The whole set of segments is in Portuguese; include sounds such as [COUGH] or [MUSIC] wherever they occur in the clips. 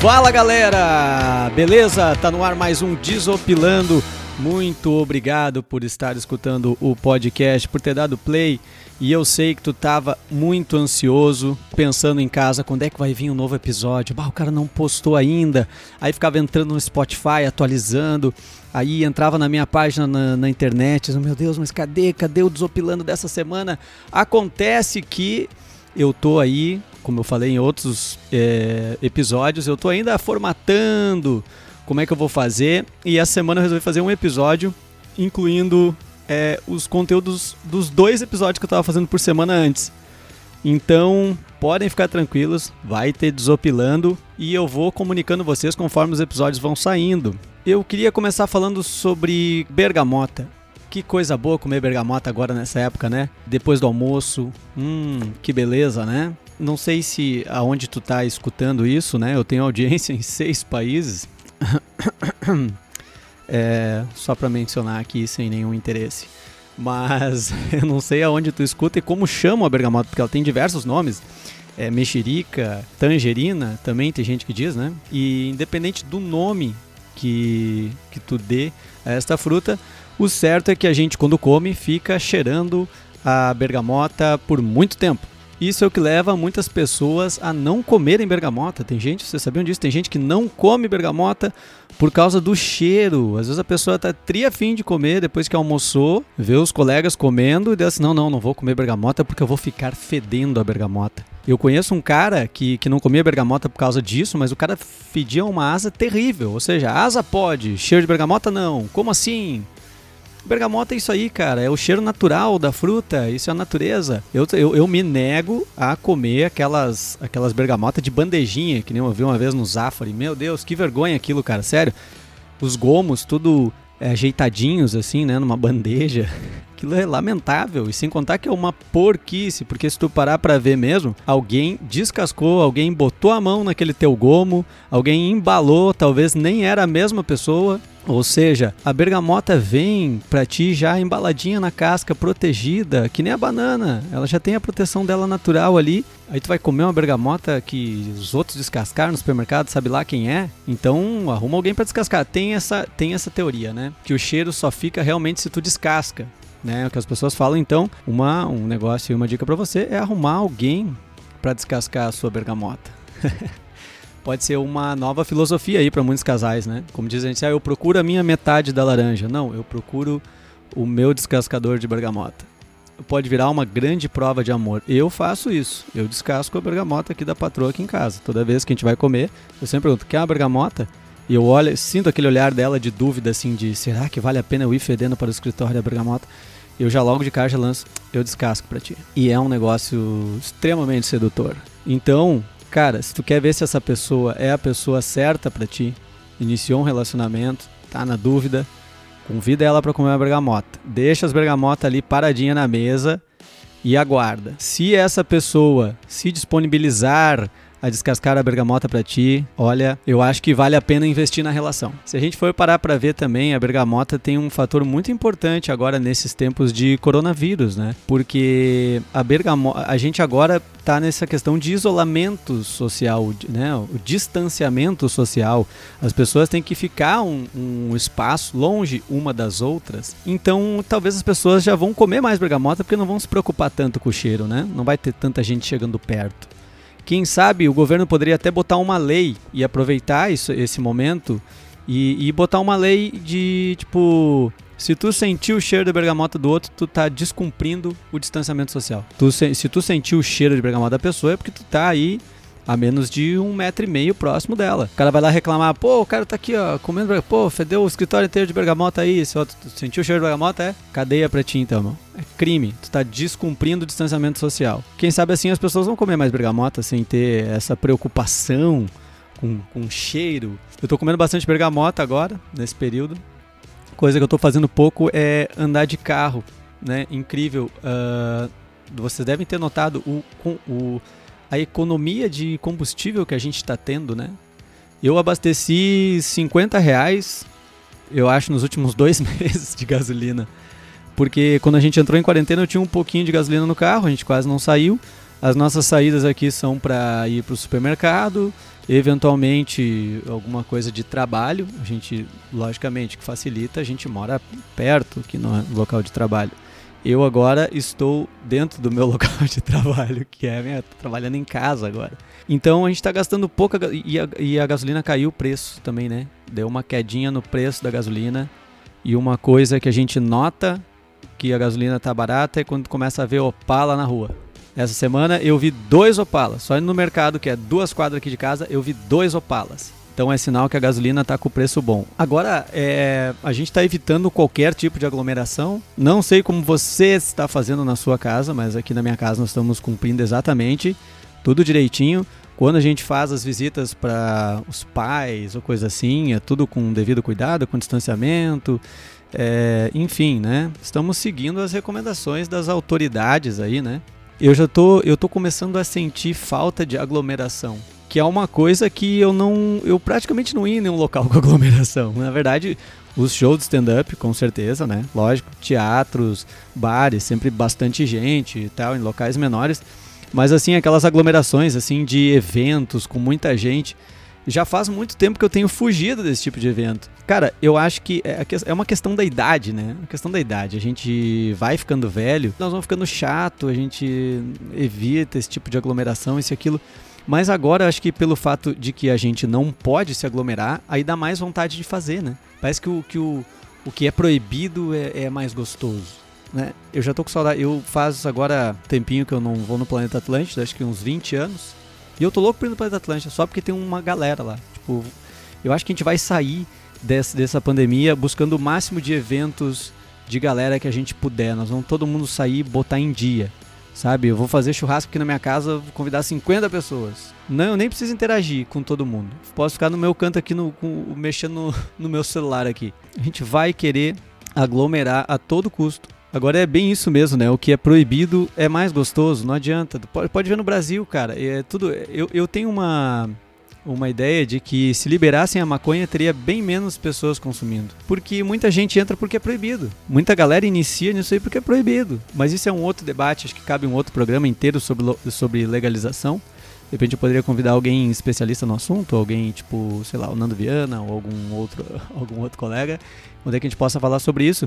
Fala galera, beleza? Tá no ar mais um Desopilando. Muito obrigado por estar escutando o podcast, por ter dado play. E eu sei que tu tava muito ansioso, pensando em casa, quando é que vai vir um novo episódio? Bah, o cara não postou ainda. Aí ficava entrando no Spotify, atualizando. Aí entrava na minha página na, na internet, meu Deus, mas cadê? Cadê o Desopilando dessa semana? Acontece que eu tô aí, como eu falei em outros é, episódios, eu tô ainda formatando como é que eu vou fazer. E essa semana eu resolvi fazer um episódio, incluindo é, os conteúdos dos dois episódios que eu tava fazendo por semana antes. Então, podem ficar tranquilos, vai ter desopilando e eu vou comunicando vocês conforme os episódios vão saindo. Eu queria começar falando sobre bergamota. Que coisa boa comer bergamota agora nessa época, né? Depois do almoço. Hum, que beleza, né? Não sei se aonde tu tá escutando isso, né? Eu tenho audiência [LAUGHS] em seis países. [COUGHS] é, só para mencionar aqui sem nenhum interesse. Mas [LAUGHS] eu não sei aonde tu escuta e como chama a bergamota, porque ela tem diversos nomes. É, mexerica, tangerina, também tem gente que diz, né? E independente do nome que, que tu dê a esta fruta, o certo é que a gente, quando come, fica cheirando a bergamota por muito tempo. Isso é o que leva muitas pessoas a não comerem bergamota. Tem gente, vocês sabiam disso? Tem gente que não come bergamota por causa do cheiro. Às vezes a pessoa tá tria fim de comer depois que almoçou, vê os colegas comendo e diz assim: não, não, não vou comer bergamota porque eu vou ficar fedendo a bergamota. Eu conheço um cara que, que não comia bergamota por causa disso, mas o cara fedia uma asa terrível. Ou seja, asa pode, cheiro de bergamota não. Como assim? Bergamota é isso aí, cara. É o cheiro natural da fruta. Isso é a natureza. Eu, eu, eu me nego a comer aquelas, aquelas bergamotas de bandejinha, que nem eu vi uma vez no Zafari. Meu Deus, que vergonha aquilo, cara. Sério. Os gomos, tudo é, ajeitadinhos, assim, né? Numa bandeja. [LAUGHS] Aquilo é lamentável. E sem contar que é uma porquice, porque se tu parar pra ver mesmo, alguém descascou, alguém botou a mão naquele teu gomo, alguém embalou, talvez nem era a mesma pessoa. Ou seja, a bergamota vem para ti já embaladinha na casca, protegida, que nem a banana. Ela já tem a proteção dela natural ali. Aí tu vai comer uma bergamota que os outros descascaram no supermercado, sabe lá quem é? Então arruma alguém para descascar. Tem essa, tem essa teoria, né? Que o cheiro só fica realmente se tu descasca. Né, o que as pessoas falam, então, uma, um negócio e uma dica para você é arrumar alguém para descascar a sua bergamota. [LAUGHS] pode ser uma nova filosofia aí para muitos casais, né? Como dizem, ah, eu procuro a minha metade da laranja. Não, eu procuro o meu descascador de bergamota. Pode virar uma grande prova de amor. Eu faço isso. Eu descasco a bergamota aqui da patroa aqui em casa. Toda vez que a gente vai comer, eu sempre pergunto: quer uma bergamota? E eu olho, sinto aquele olhar dela de dúvida, assim, de será que vale a pena eu ir fedendo para o escritório da bergamota? Eu já logo de cara já lanço, eu descasco para ti. E é um negócio extremamente sedutor. Então, Cara, se tu quer ver se essa pessoa é a pessoa certa para ti, iniciou um relacionamento, tá na dúvida, convida ela para comer uma bergamota. Deixa as bergamotas ali paradinha na mesa e aguarda. Se essa pessoa se disponibilizar a descascar a bergamota para ti, olha, eu acho que vale a pena investir na relação. Se a gente for parar para ver também, a bergamota tem um fator muito importante agora nesses tempos de coronavírus, né? Porque a bergamota, a gente agora tá nessa questão de isolamento social, né? O distanciamento social. As pessoas têm que ficar um, um espaço longe uma das outras. Então, talvez as pessoas já vão comer mais bergamota porque não vão se preocupar tanto com o cheiro, né? Não vai ter tanta gente chegando perto. Quem sabe o governo poderia até botar uma lei e aproveitar isso, esse momento e, e botar uma lei de tipo se tu sentiu o cheiro de bergamota do outro, tu tá descumprindo o distanciamento social. Tu, se tu sentiu o cheiro de bergamota da pessoa, é porque tu tá aí a menos de um metro e meio próximo dela. O cara vai lá reclamar, pô, o cara tá aqui, ó, comendo, pô, fedeu o escritório inteiro de bergamota aí, outro sentiu o cheiro de bergamota, é cadeia pra ti então, mano. É crime, tu tá descumprindo o distanciamento social. Quem sabe assim as pessoas vão comer mais bergamota sem ter essa preocupação com, com cheiro. Eu tô comendo bastante bergamota agora, nesse período. Coisa que eu tô fazendo pouco é andar de carro, né? Incrível. Uh, vocês devem ter notado o, o a economia de combustível que a gente está tendo, né? Eu abasteci 50 reais, eu acho, nos últimos dois [LAUGHS] meses de gasolina. Porque quando a gente entrou em quarentena eu tinha um pouquinho de gasolina no carro, a gente quase não saiu. As nossas saídas aqui são para ir para o supermercado Eventualmente, alguma coisa de trabalho, a gente, logicamente, que facilita, a gente mora perto, que não é local de trabalho. Eu agora estou dentro do meu [LAUGHS] local de trabalho, que é minha, trabalhando em casa agora. Então a gente está gastando pouco e a, e a gasolina caiu o preço também, né? Deu uma quedinha no preço da gasolina. E uma coisa que a gente nota que a gasolina tá barata é quando começa a ver Opala na rua. Essa semana eu vi dois Opalas. Só no mercado, que é duas quadras aqui de casa, eu vi dois Opalas. Então é sinal que a gasolina está com preço bom. Agora, é, a gente está evitando qualquer tipo de aglomeração. Não sei como você está fazendo na sua casa, mas aqui na minha casa nós estamos cumprindo exatamente tudo direitinho. Quando a gente faz as visitas para os pais ou coisa assim, é tudo com devido cuidado, com distanciamento. É, enfim, né? Estamos seguindo as recomendações das autoridades aí, né? Eu já tô, eu tô começando a sentir falta de aglomeração que é uma coisa que eu não. Eu praticamente não ia em nenhum local [LAUGHS] com aglomeração. Na verdade, os shows de stand-up, com certeza, né? Lógico, teatros, bares, sempre bastante gente e tal, em locais menores. Mas assim, aquelas aglomerações assim de eventos com muita gente. Já faz muito tempo que eu tenho fugido desse tipo de evento. Cara, eu acho que é, é uma questão da idade, né? Uma questão da idade. A gente vai ficando velho, nós vamos ficando chato, a gente evita esse tipo de aglomeração, isso e aquilo. Mas agora acho que pelo fato de que a gente não pode se aglomerar, aí dá mais vontade de fazer, né? Parece que o que, o, o que é proibido é, é mais gostoso. Né? Eu já tô com saudade. Eu faz agora tempinho que eu não vou no Planeta Atlântida, acho que uns 20 anos. E eu tô louco pra ir no Planeta Atlântida, só porque tem uma galera lá. Tipo, eu acho que a gente vai sair desse, dessa pandemia buscando o máximo de eventos de galera que a gente puder. Nós vamos todo mundo sair botar em dia. Sabe, eu vou fazer churrasco aqui na minha casa, vou convidar 50 pessoas. Não, eu nem preciso interagir com todo mundo. Posso ficar no meu canto aqui, no, com, mexendo no, [LAUGHS] no meu celular aqui. A gente vai querer aglomerar a todo custo. Agora é bem isso mesmo, né? O que é proibido é mais gostoso, não adianta. Pode, pode ver no Brasil, cara. É tudo. Eu, eu tenho uma uma ideia de que se liberassem a maconha teria bem menos pessoas consumindo. Porque muita gente entra porque é proibido. Muita galera inicia nisso aí porque é proibido. Mas isso é um outro debate, acho que cabe um outro programa inteiro sobre, sobre legalização. De repente eu poderia convidar alguém especialista no assunto, alguém tipo, sei lá, o Nando Viana ou algum outro, [LAUGHS] algum outro colega, onde é que a gente possa falar sobre isso.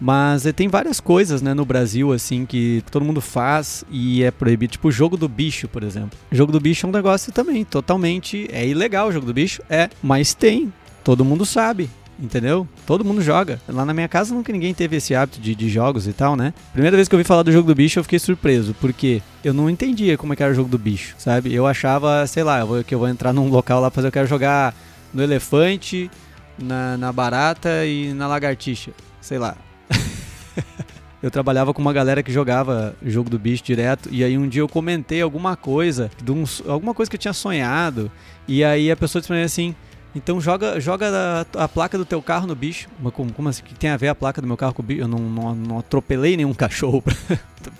Mas é, tem várias coisas, né, no Brasil, assim, que todo mundo faz e é proibido. Tipo o jogo do bicho, por exemplo. O jogo do bicho é um negócio também totalmente. É ilegal o jogo do bicho? É, mas tem. Todo mundo sabe. Entendeu? Todo mundo joga. Lá na minha casa nunca ninguém teve esse hábito de, de jogos e tal, né? Primeira vez que eu ouvi falar do jogo do bicho, eu fiquei surpreso, porque eu não entendia como é que era o jogo do bicho, sabe? Eu achava, sei lá, eu vou, que eu vou entrar num local lá, fazer eu quero jogar no elefante, na, na barata e na lagartixa. Sei lá. [LAUGHS] eu trabalhava com uma galera que jogava jogo do bicho direto e aí um dia eu comentei alguma coisa, de um, alguma coisa que eu tinha sonhado e aí a pessoa disse pra mim assim, então joga, joga a, a, placa do teu carro no bicho. Mas como, como assim? que tem a ver a placa do meu carro com o bicho? Eu não, não, não atropelei nenhum [LAUGHS] cachorro pra,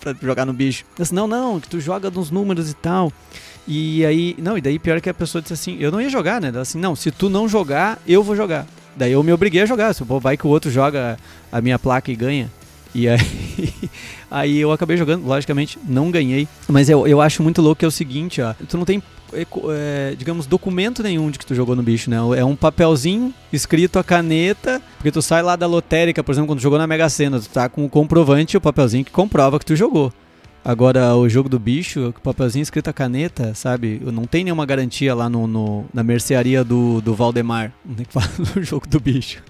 pra, jogar no bicho. Eu disse, não, não, que tu joga nos números e tal. E aí, não, e daí pior que a pessoa disse assim, eu não ia jogar, né? Ela assim, não, se tu não jogar, eu vou jogar. Daí eu me obriguei a jogar. Se vai que o outro joga a minha placa e ganha. E aí, [LAUGHS] aí eu acabei jogando, logicamente, não ganhei. Mas eu, eu acho muito louco que é o seguinte, ó. Tu não tem, é, digamos, documento nenhum de que tu jogou no bicho, né? É um papelzinho escrito a caneta, porque tu sai lá da lotérica, por exemplo, quando tu jogou na Mega Sena, tu tá com o comprovante, o papelzinho que comprova que tu jogou. Agora, o jogo do bicho, o papelzinho escrito a caneta, sabe? Não tem nenhuma garantia lá no, no na mercearia do, do Valdemar. Tem que [LAUGHS] falar do jogo do bicho.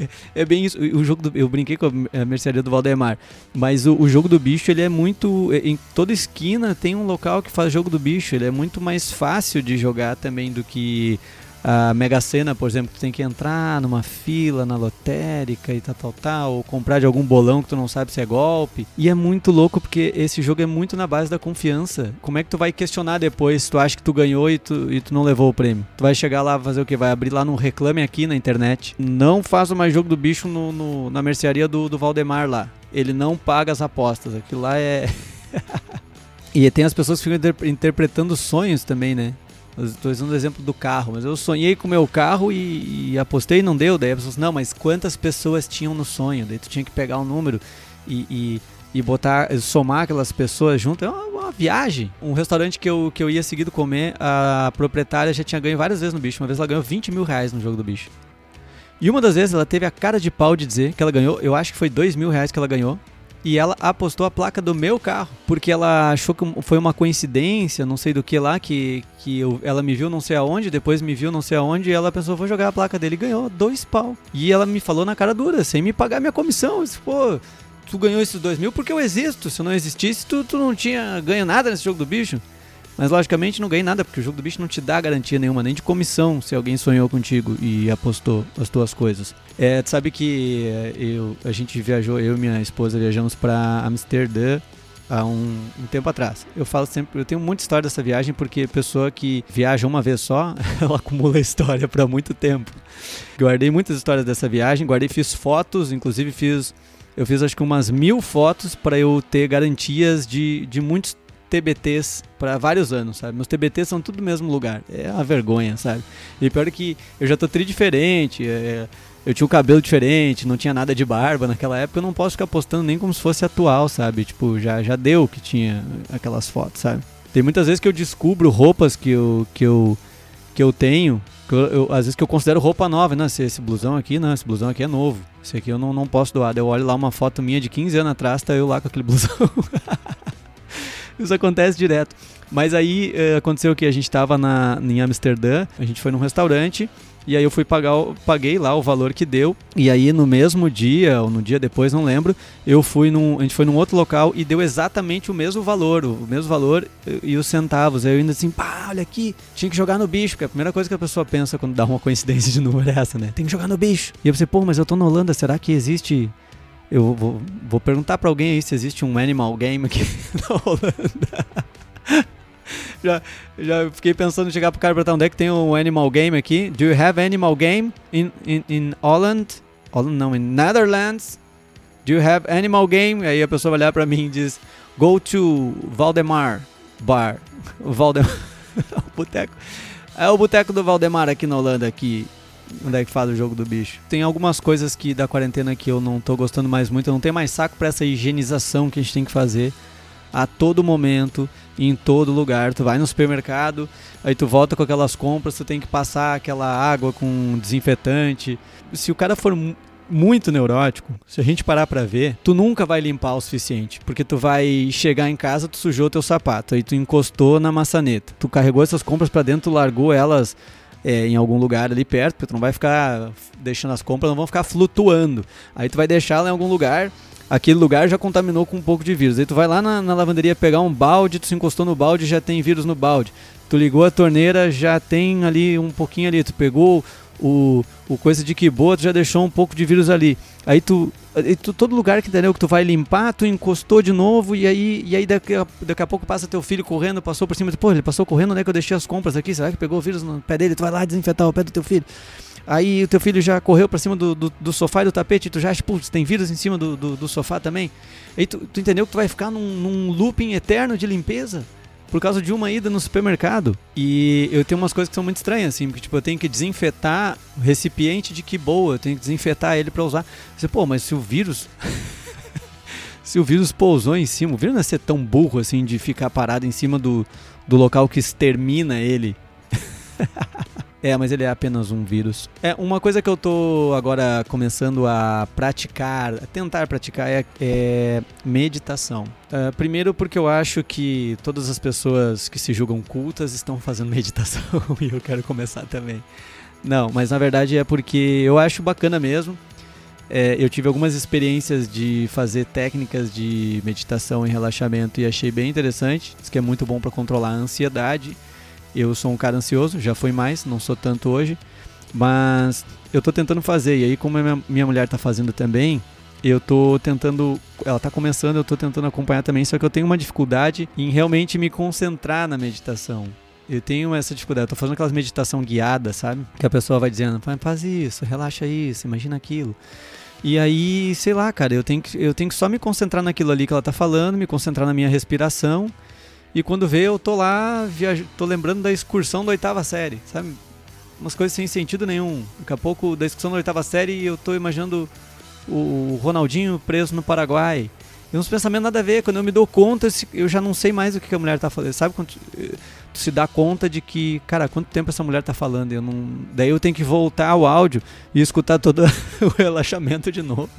É, é, bem isso. O jogo do, eu brinquei com a mercearia do Valdemar. Mas o, o, jogo do bicho, ele é muito. É, em toda esquina tem um local que faz jogo do bicho. Ele é muito mais fácil de jogar também do que a Mega Sena, por exemplo, tu tem que entrar numa fila na lotérica e tal, tal, tal, ou comprar de algum bolão que tu não sabe se é golpe. E é muito louco porque esse jogo é muito na base da confiança. Como é que tu vai questionar depois se tu acha que tu ganhou e tu, e tu não levou o prêmio? Tu vai chegar lá fazer o que? Vai abrir lá no Reclame Aqui na internet. Não faça mais jogo do bicho no, no na mercearia do, do Valdemar lá. Ele não paga as apostas. Aquilo lá é. [LAUGHS] e tem as pessoas que ficam interpretando sonhos também, né? Estou usando o exemplo do carro, mas eu sonhei com o meu carro e, e apostei e não deu. Daí a pessoa disse, não, mas quantas pessoas tinham no sonho? Daí tu tinha que pegar um número e, e, e botar, somar aquelas pessoas junto. É uma, uma viagem. Um restaurante que eu, que eu ia seguido comer, a proprietária já tinha ganho várias vezes no bicho. Uma vez ela ganhou 20 mil reais no jogo do bicho. E uma das vezes ela teve a cara de pau de dizer que ela ganhou, eu acho que foi 2 mil reais que ela ganhou. E ela apostou a placa do meu carro, porque ela achou que foi uma coincidência, não sei do que lá, que, que eu, ela me viu não sei aonde, depois me viu não sei aonde, e ela pensou, vou jogar a placa dele e ganhou dois pau. E ela me falou na cara dura, sem me pagar minha comissão. Eu disse, pô, tu ganhou esses dois mil porque eu existo. Se eu não existisse, tu, tu não tinha ganho nada nesse jogo do bicho. Mas logicamente não ganhei nada, porque o jogo do bicho não te dá garantia nenhuma, nem de comissão, se alguém sonhou contigo e apostou as tuas coisas. É, tu sabe que é, eu, a gente viajou, eu e minha esposa viajamos para Amsterdã há um, um, tempo atrás. Eu falo sempre, eu tenho muita história dessa viagem porque pessoa que viaja uma vez só, [LAUGHS] ela acumula história para muito tempo. Guardei muitas histórias dessa viagem, guardei, fiz fotos, inclusive fiz, eu fiz acho que umas mil fotos para eu ter garantias de, de muitos TBTs para vários anos, sabe? Meus TBTs são tudo no mesmo lugar. É uma vergonha, sabe? E pior é que eu já tô tri diferente, é, eu tinha o um cabelo diferente, não tinha nada de barba naquela época, eu não posso ficar postando nem como se fosse atual, sabe? Tipo, já, já deu que tinha aquelas fotos, sabe? Tem muitas vezes que eu descubro roupas que eu, que eu, que eu tenho, eu, eu, às vezes que eu considero roupa nova, né? Esse, esse blusão aqui, não, esse blusão aqui é novo. Esse aqui eu não, não posso doar. Eu olho lá uma foto minha de 15 anos atrás, tá eu lá com aquele blusão. [LAUGHS] [LAUGHS] Isso acontece direto. Mas aí eh, aconteceu que a gente estava em Amsterdã, a gente foi num restaurante e aí eu fui pagar, paguei lá o valor que deu. E aí no mesmo dia, ou no dia depois, não lembro, eu fui num. A gente foi num outro local e deu exatamente o mesmo valor, o mesmo valor e os centavos. Aí eu ainda assim, pá, olha aqui, tinha que jogar no bicho, porque a primeira coisa que a pessoa pensa quando dá uma coincidência de número é essa, né? Tem que jogar no bicho. E eu pensei, pô, mas eu tô na Holanda, será que existe eu vou, vou perguntar para alguém aí se existe um Animal Game aqui na [LAUGHS] Holanda. já, já fiquei pensando em chegar pro cara e perguntar onde é que tem um Animal Game aqui. Do you have Animal Game in, in, in Holland? Holland não, in Netherlands. Do you have Animal Game? Aí a pessoa vai olhar pra mim e diz: Go to Valdemar Bar. [LAUGHS] Valdemar. [LAUGHS] o boteco. É o boteco do Valdemar aqui na Holanda, aqui onde é que faz o jogo do bicho. Tem algumas coisas que da quarentena que eu não tô gostando mais muito, eu não tenho mais saco para essa higienização que a gente tem que fazer a todo momento, em todo lugar. Tu vai no supermercado, aí tu volta com aquelas compras, tu tem que passar aquela água com desinfetante. Se o cara for muito neurótico, se a gente parar para ver, tu nunca vai limpar o suficiente, porque tu vai chegar em casa, tu sujou teu sapato, aí tu encostou na maçaneta, tu carregou essas compras para dentro, tu largou elas é, em algum lugar ali perto, porque tu não vai ficar deixando as compras, não vão ficar flutuando. Aí tu vai deixar ela em algum lugar, aquele lugar já contaminou com um pouco de vírus. Aí tu vai lá na, na lavanderia pegar um balde, tu se encostou no balde, já tem vírus no balde. Tu ligou a torneira, já tem ali um pouquinho ali. Tu pegou o, o coisa de que boa, tu já deixou um pouco de vírus ali. Aí tu, aí tu, todo lugar que entendeu que tu vai limpar, tu encostou de novo e aí, e aí daqui, a, daqui a pouco passa teu filho correndo, passou por cima, pô, ele passou correndo, onde é que eu deixei as compras aqui? Será que pegou o vírus no pé dele? Tu vai lá desinfetar o pé do teu filho. Aí o teu filho já correu para cima do, do, do, sofá e do tapete, tu já acha, putz, tem vírus em cima do, do, do sofá também. Aí tu, tu entendeu que tu vai ficar num, num looping eterno de limpeza? Por causa de uma ida no supermercado. E eu tenho umas coisas que são muito estranhas, assim, porque tipo, eu tenho que desinfetar o recipiente de que boa, eu tenho que desinfetar ele para usar. Você, pô, mas se o vírus. [LAUGHS] se o vírus pousou em cima, o vírus não é ser tão burro assim de ficar parado em cima do, do local que extermina ele. [LAUGHS] É, mas ele é apenas um vírus. É, uma coisa que eu tô agora começando a praticar, a tentar praticar é, é meditação. Uh, primeiro porque eu acho que todas as pessoas que se julgam cultas estão fazendo [LAUGHS] meditação [LAUGHS] e eu quero começar também. Não, mas na verdade é porque eu acho bacana mesmo. É, eu tive algumas experiências de fazer técnicas de meditação e relaxamento e achei bem interessante. Diz que é muito bom para controlar a ansiedade eu sou um cara ansioso, já fui mais, não sou tanto hoje, mas eu estou tentando fazer. E aí, como minha, minha mulher está fazendo também, eu estou tentando, ela está começando, eu estou tentando acompanhar também, só que eu tenho uma dificuldade em realmente me concentrar na meditação. Eu tenho essa dificuldade, eu tô fazendo aquelas meditação guiada, sabe? Que a pessoa vai dizendo, faz isso, relaxa isso, imagina aquilo. E aí, sei lá, cara, eu tenho que, eu tenho que só me concentrar naquilo ali que ela tá falando, me concentrar na minha respiração e quando vê, eu tô lá, viaj... tô lembrando da excursão da oitava série, sabe? Umas coisas sem sentido nenhum. Daqui a pouco, da excursão da oitava série, eu tô imaginando o Ronaldinho preso no Paraguai. E uns pensamentos nada a ver. Quando eu me dou conta, eu já não sei mais o que a mulher tá falando. Sabe quando tu se dá conta de que, cara, quanto tempo essa mulher tá falando? Eu não... Daí eu tenho que voltar ao áudio e escutar todo [LAUGHS] o relaxamento de novo.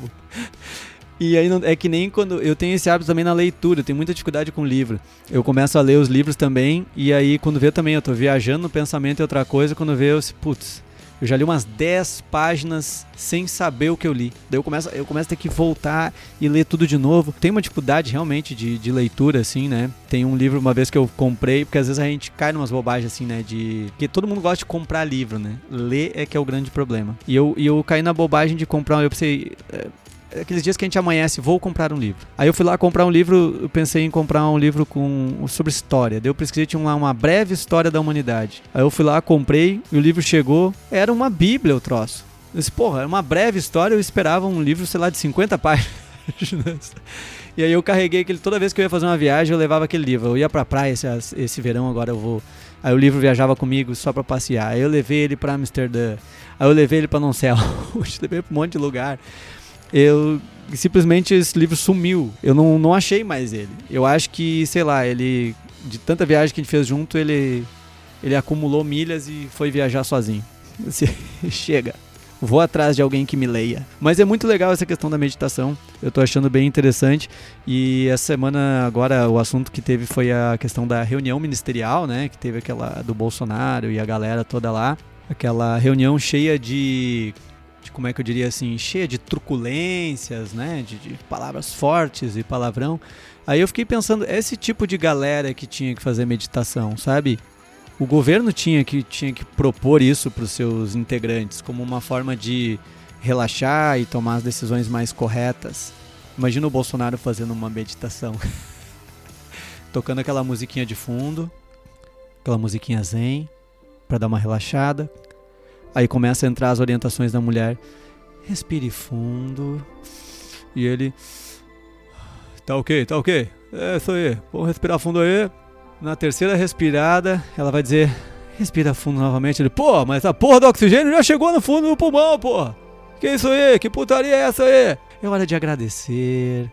E aí é que nem quando eu tenho esse hábito também na leitura, eu tenho muita dificuldade com livro. Eu começo a ler os livros também, e aí quando vê também, eu tô viajando no pensamento e outra coisa, quando vê eu, putz, eu já li umas 10 páginas sem saber o que eu li. Daí eu começo, eu começo a ter que voltar e ler tudo de novo. Tem uma dificuldade realmente de, de leitura, assim, né? Tem um livro uma vez que eu comprei, porque às vezes a gente cai numas bobagens, assim, né? De. Porque todo mundo gosta de comprar livro, né? Ler é que é o grande problema. E eu, e eu caí na bobagem de comprar. Eu pensei. Aqueles dias que a gente amanhece, vou comprar um livro. Aí eu fui lá comprar um livro, eu pensei em comprar um livro com sobre história. Deu pesquisei tinha lá uma breve história da humanidade. Aí eu fui lá, comprei, e o livro chegou, era uma bíblia o troço. Eu disse, porra, era uma breve história, eu esperava um livro, sei lá, de 50 [LAUGHS] páginas. e aí eu carreguei aquele, toda vez que eu ia fazer uma viagem, eu levava aquele livro. Eu ia pra praia esse, esse verão, agora eu vou. Aí o livro viajava comigo só pra passear. Aí eu levei ele pra Amsterdã. Aí eu levei ele pra aonde, [LAUGHS] levei pra um monte de lugar eu simplesmente esse livro sumiu. Eu não, não achei mais ele. Eu acho que, sei lá, ele de tanta viagem que a gente fez junto, ele ele acumulou milhas e foi viajar sozinho. [LAUGHS] Chega. Vou atrás de alguém que me leia. Mas é muito legal essa questão da meditação. Eu tô achando bem interessante. E essa semana agora o assunto que teve foi a questão da reunião ministerial, né? Que teve aquela do Bolsonaro e a galera toda lá. Aquela reunião cheia de de como é que eu diria assim, cheia de truculências, né, de, de, palavras fortes e palavrão. Aí eu fiquei pensando, esse tipo de galera que tinha que fazer meditação, sabe? O governo tinha que, tinha que propor isso para os seus integrantes como uma forma de relaxar e tomar as decisões mais corretas. Imagina o Bolsonaro fazendo uma meditação, [LAUGHS] tocando aquela musiquinha de fundo, aquela musiquinha zen, para dar uma relaxada, Aí começa a entrar as orientações da mulher. Respire fundo. E ele. Tá ok, tá ok. É isso aí. Vamos respirar fundo aí. Na terceira respirada, ela vai dizer: Respira fundo novamente. Ele, pô, mas a porra do oxigênio já chegou no fundo do pulmão, porra. Que isso aí? Que putaria é essa aí? É hora de agradecer.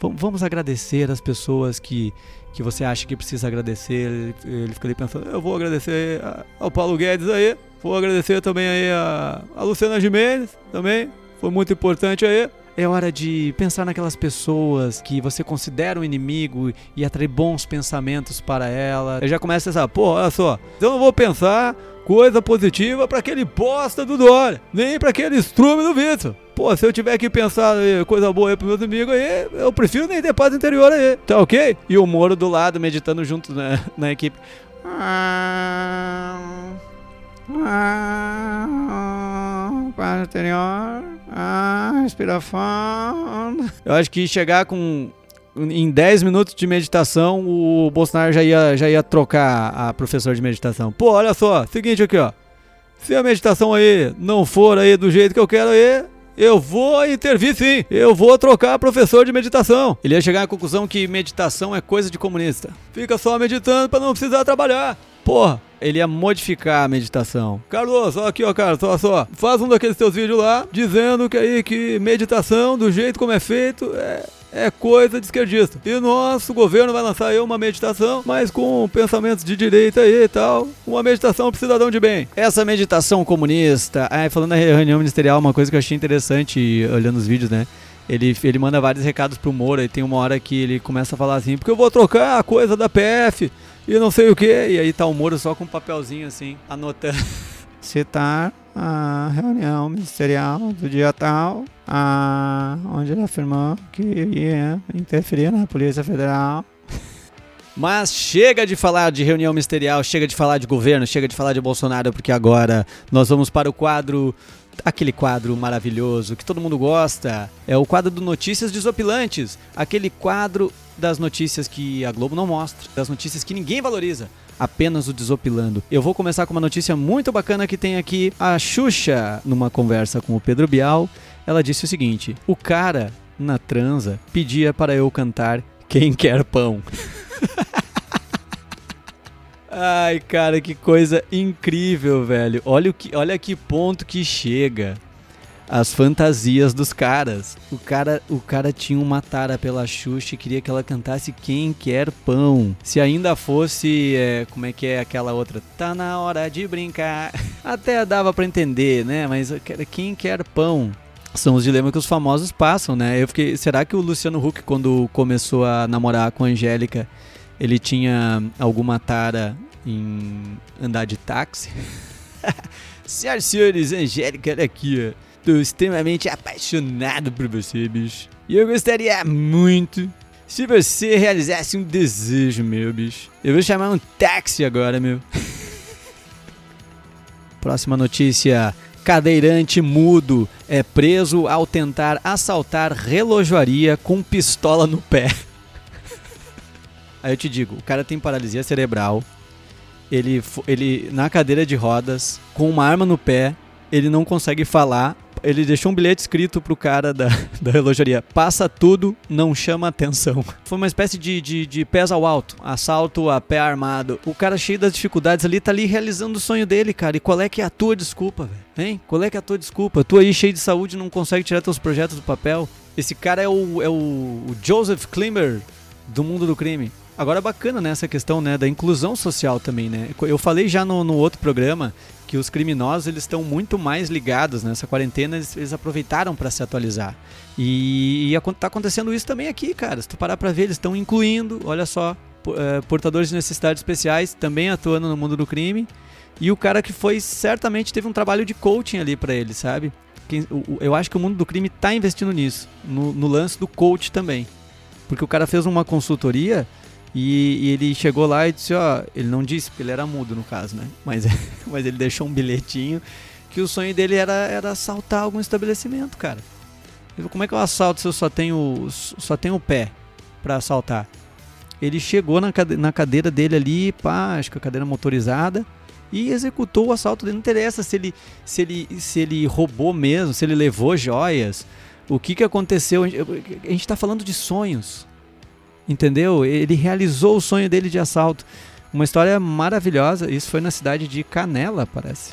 Vamos agradecer as pessoas que, que você acha que precisa agradecer. Ele, ele fica ali pensando: eu vou agradecer ao Paulo Guedes aí. Vou agradecer também aí a, a Luciana Gimenez, também, foi muito importante aí. É hora de pensar naquelas pessoas que você considera um inimigo e atrair bons pensamentos para ela. Eu já começa essa, pô, olha só, eu não vou pensar coisa positiva para aquele bosta do Dória, nem para aquele estrume do Vitor. Pô, se eu tiver que pensar coisa boa aí pros meus amigos aí, eu prefiro nem ter paz interior aí, tá ok? E o Moro do lado meditando junto na, na equipe. Ah... Ah, anterior. Ah, respira fundo. Eu acho que chegar com em 10 minutos de meditação, o Bolsonaro já ia, já ia trocar a professor de meditação. Pô, olha só, seguinte aqui, ó. Se a meditação aí não for aí do jeito que eu quero aí, eu vou intervir sim. Eu vou trocar professor de meditação. Ele ia chegar à conclusão que meditação é coisa de comunista. Fica só meditando para não precisar trabalhar. Porra, ele ia modificar a meditação. Carlos, ó aqui, ó, cara, só, só. Faz um daqueles teus vídeos lá, dizendo que aí que meditação, do jeito como é feito, é, é coisa de esquerdista. E nosso governo vai lançar aí uma meditação, mas com pensamentos de direita aí e tal. Uma meditação pro cidadão de bem. Essa meditação comunista. Ah, falando na reunião ministerial, uma coisa que eu achei interessante olhando os vídeos, né? Ele, ele manda vários recados pro Moura e tem uma hora que ele começa a falar assim, porque eu vou trocar a coisa da PF e não sei o que. E aí tá o Moro só com um papelzinho assim, anotando. Citar a reunião ministerial do dia tal, a, onde ele afirmou que ia interferir na Polícia Federal. [LAUGHS] Mas chega de falar de reunião ministerial, chega de falar de governo, chega de falar de Bolsonaro, porque agora nós vamos para o quadro aquele quadro maravilhoso que todo mundo gosta. É o quadro do Notícias Desopilantes, aquele quadro das notícias que a Globo não mostra, das notícias que ninguém valoriza, apenas o desopilando. Eu vou começar com uma notícia muito bacana que tem aqui a Xuxa numa conversa com o Pedro Bial. Ela disse o seguinte: "O cara na transa pedia para eu cantar Quem quer pão". [LAUGHS] Ai, cara, que coisa incrível, velho. Olha o que, olha que ponto que chega. as fantasias dos caras. O cara, o cara tinha uma tara pela Xuxa e queria que ela cantasse Quem Quer Pão. Se ainda fosse, é, como é que é aquela outra? Tá na hora de brincar. [LAUGHS] Até dava para entender, né? Mas Quem Quer Pão são os dilemas que os famosos passam, né? Eu fiquei, será que o Luciano Huck quando começou a namorar com a Angélica, ele tinha alguma tara em andar de táxi? [LAUGHS] Senhoras e senhores, Angélica, olha aqui, ó. Tô extremamente apaixonado por você, bicho. E eu gostaria muito se você realizasse um desejo, meu, bicho. Eu vou chamar um táxi agora, meu. [LAUGHS] Próxima notícia. Cadeirante mudo é preso ao tentar assaltar relojoaria com pistola no pé. Aí eu te digo, o cara tem paralisia cerebral. Ele, ele na cadeira de rodas, com uma arma no pé, ele não consegue falar ele deixou um bilhete escrito pro cara da, [LAUGHS] da relojaria: passa tudo, não chama atenção. [LAUGHS] Foi uma espécie de, de, de pés ao alto, assalto a pé armado. O cara cheio das dificuldades ali tá ali realizando o sonho dele, cara. E qual é que é a tua desculpa, velho? Hein? Qual é que é a tua desculpa? Tu aí cheio de saúde não consegue tirar teus projetos do papel? Esse cara é o, é o, Joseph Klimmer do mundo do crime. Agora bacana né, essa questão né, da inclusão social também, né? Eu falei já no, no outro programa que os criminosos eles estão muito mais ligados nessa quarentena, eles, eles aproveitaram para se atualizar. E, está acontecendo isso também aqui, cara. Se tu parar para ver, eles estão incluindo, olha só, é, portadores de necessidades especiais também atuando no mundo do crime. E o cara que foi certamente teve um trabalho de coaching ali para ele, sabe? Eu acho que o mundo do crime está investindo nisso, no, no lance do coach também. Porque o cara fez uma consultoria e, e, ele chegou lá e disse, ó, ele não disse, porque ele era mudo no caso, né? Mas, [LAUGHS] mas ele deixou um bilhetinho que o sonho dele era, era assaltar algum estabelecimento, cara. Ele falou, como é que eu assalto se eu só tenho, só tenho o pé para assaltar? Ele chegou na, cade na cadeira dele ali, pá, acho que a cadeira motorizada, e executou o assalto dele. Não interessa se ele, se ele, se ele roubou mesmo, se ele levou joias, o que, que aconteceu. A gente está falando de sonhos entendeu? Ele realizou o sonho dele de assalto. Uma história maravilhosa. Isso foi na cidade de Canela, parece.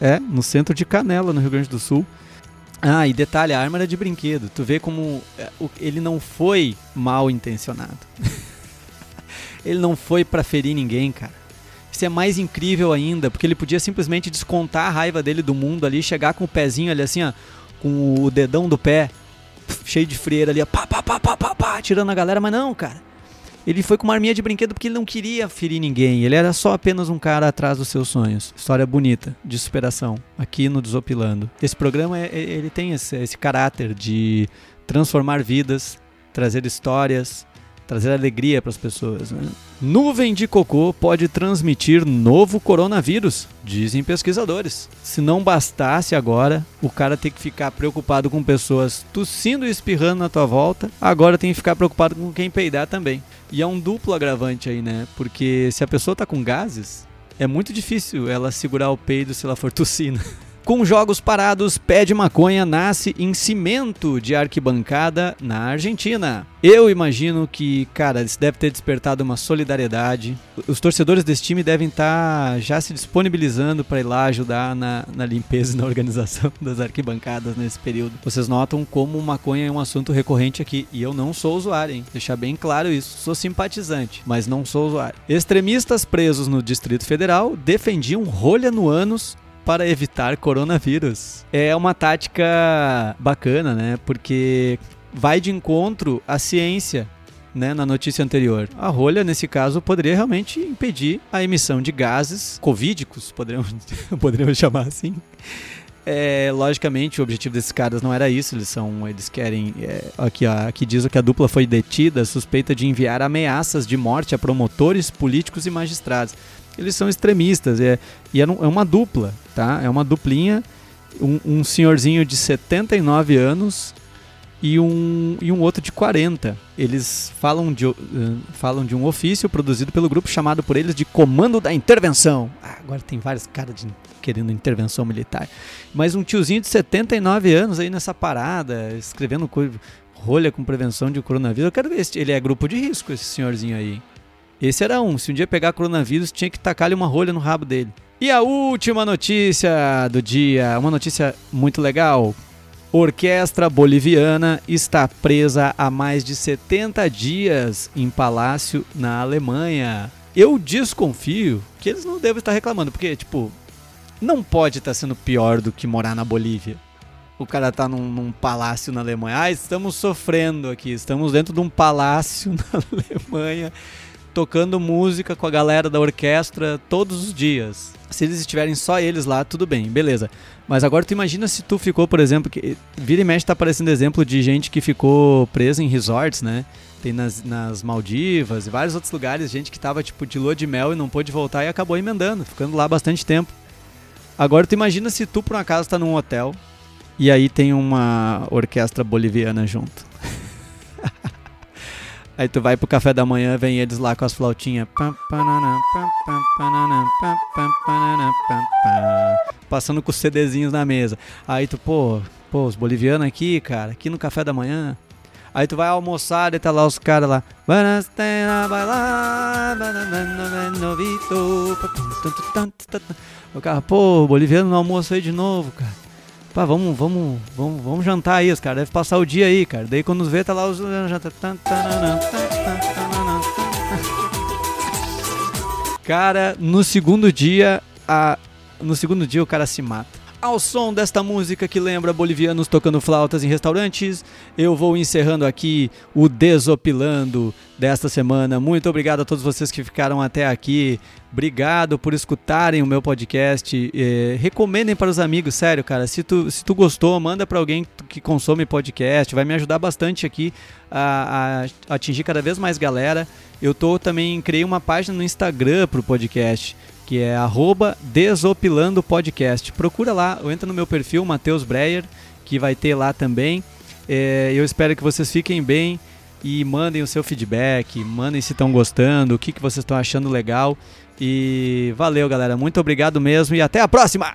É, no centro de Canela, no Rio Grande do Sul. Ah, e detalhe, a arma era de brinquedo. Tu vê como é, ele não foi mal intencionado. [LAUGHS] ele não foi para ferir ninguém, cara. Isso é mais incrível ainda, porque ele podia simplesmente descontar a raiva dele do mundo ali, chegar com o pezinho ali assim, ó, com o dedão do pé cheio de freira ali, pá, pá, pá, pá, pá, pá, tirando a galera, mas não, cara. Ele foi com uma arminha de brinquedo porque ele não queria ferir ninguém. Ele era só apenas um cara atrás dos seus sonhos. História bonita, de superação, aqui no Desopilando. Esse programa, é, é, ele tem esse, esse caráter de transformar vidas, trazer histórias, trazer alegria para as pessoas. Né? Nuvem de cocô pode transmitir novo coronavírus, dizem pesquisadores. Se não bastasse agora o cara ter que ficar preocupado com pessoas tossindo e espirrando na tua volta, agora tem que ficar preocupado com quem peidar também. E é um duplo agravante aí, né? Porque se a pessoa tá com gases, é muito difícil ela segurar o peido se ela for tossindo. [LAUGHS] Com jogos parados, Pé de Maconha nasce em cimento de arquibancada na Argentina. Eu imagino que, cara, isso deve ter despertado uma solidariedade. Os torcedores desse time devem estar tá já se disponibilizando para ir lá ajudar na, na limpeza e na organização [LAUGHS] das arquibancadas nesse período. Vocês notam como maconha é um assunto recorrente aqui. E eu não sou usuário, hein? Deixar bem claro isso. Sou simpatizante, mas não sou usuário. Extremistas presos no Distrito Federal defendiam rolha no ânus para evitar coronavírus. É uma tática bacana, né? Porque vai de encontro à ciência. Né, na notícia anterior. A rolha, nesse caso, poderia realmente impedir a emissão de gases covídicos, poderíamos, [LAUGHS] poderíamos chamar assim. É, logicamente, o objetivo desses caras não era isso. Eles são, eles querem. É, aqui, ó, aqui diz que a dupla foi detida, suspeita de enviar ameaças de morte a promotores, políticos e magistrados eles são extremistas. É, e é, é uma dupla, tá? É uma duplinha. Um, um senhorzinho de 79 anos e um, e um outro de 40. Eles falam de, uh, falam de um ofício produzido pelo grupo chamado por eles de Comando da Intervenção. Ah, agora tem vários caras querendo intervenção militar. Mas um tiozinho de 79 anos aí nessa parada, escrevendo coisa, rolha com prevenção de coronavírus. Eu quero ver ele é grupo de risco, esse senhorzinho aí. Esse era um. Se um dia pegar coronavírus, tinha que tacar-lhe uma rolha no rabo dele. E a última notícia do dia, uma notícia muito legal. Orquestra boliviana está presa há mais de 70 dias em palácio na Alemanha. Eu desconfio que eles não devem estar reclamando, porque, tipo, não pode estar sendo pior do que morar na Bolívia. O cara tá num, num, palácio na Alemanha. Ah, estamos sofrendo aqui. Estamos dentro de um palácio [LAUGHS] na Alemanha, tocando música com a galera da orquestra todos os dias. Se eles estiverem só eles lá, tudo bem, beleza. Mas agora tu imagina se tu ficou, por exemplo, que vira e mexe tá aparecendo exemplo de gente que ficou presa em resorts, né? Tem nas, nas Maldivas e vários outros lugares, gente que tava tipo de lua de mel e não pôde voltar e acabou emendando, ficando lá bastante tempo. Agora tu imagina se tu por um acaso tá num hotel e aí tem uma orquestra boliviana junto. Aí tu vai pro café da manhã, vem eles lá com as flautinhas. Passando com os CDzinhos na mesa. Aí tu, pô, pô, os bolivianos aqui, cara, aqui no café da manhã. Aí tu vai almoçar e tá lá os caras lá. O cara, pô, boliviano no almoço aí de novo, cara. Pá, vamos, vamos, vamos, vamos jantar aí, os caras devem passar o dia aí, cara. Daí quando vê, tá lá os. Cara, no segundo dia, a... no segundo dia o cara se mata. Ao som desta música que lembra bolivianos tocando flautas em restaurantes, eu vou encerrando aqui o Desopilando desta semana. Muito obrigado a todos vocês que ficaram até aqui. Obrigado por escutarem o meu podcast. Eh, recomendem para os amigos, sério, cara. Se tu, se tu gostou, manda para alguém que consome podcast. Vai me ajudar bastante aqui a, a atingir cada vez mais galera. Eu tô também criei uma página no Instagram para o podcast que é arroba Desopilando Podcast. Procura lá, ou entra no meu perfil, Matheus Breyer, que vai ter lá também. É, eu espero que vocês fiquem bem e mandem o seu feedback, mandem se estão gostando, o que, que vocês estão achando legal. E valeu, galera. Muito obrigado mesmo e até a próxima!